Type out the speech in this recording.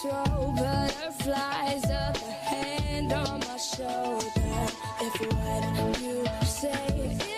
control. Butterflies up, a hand on my shoulder. If what you say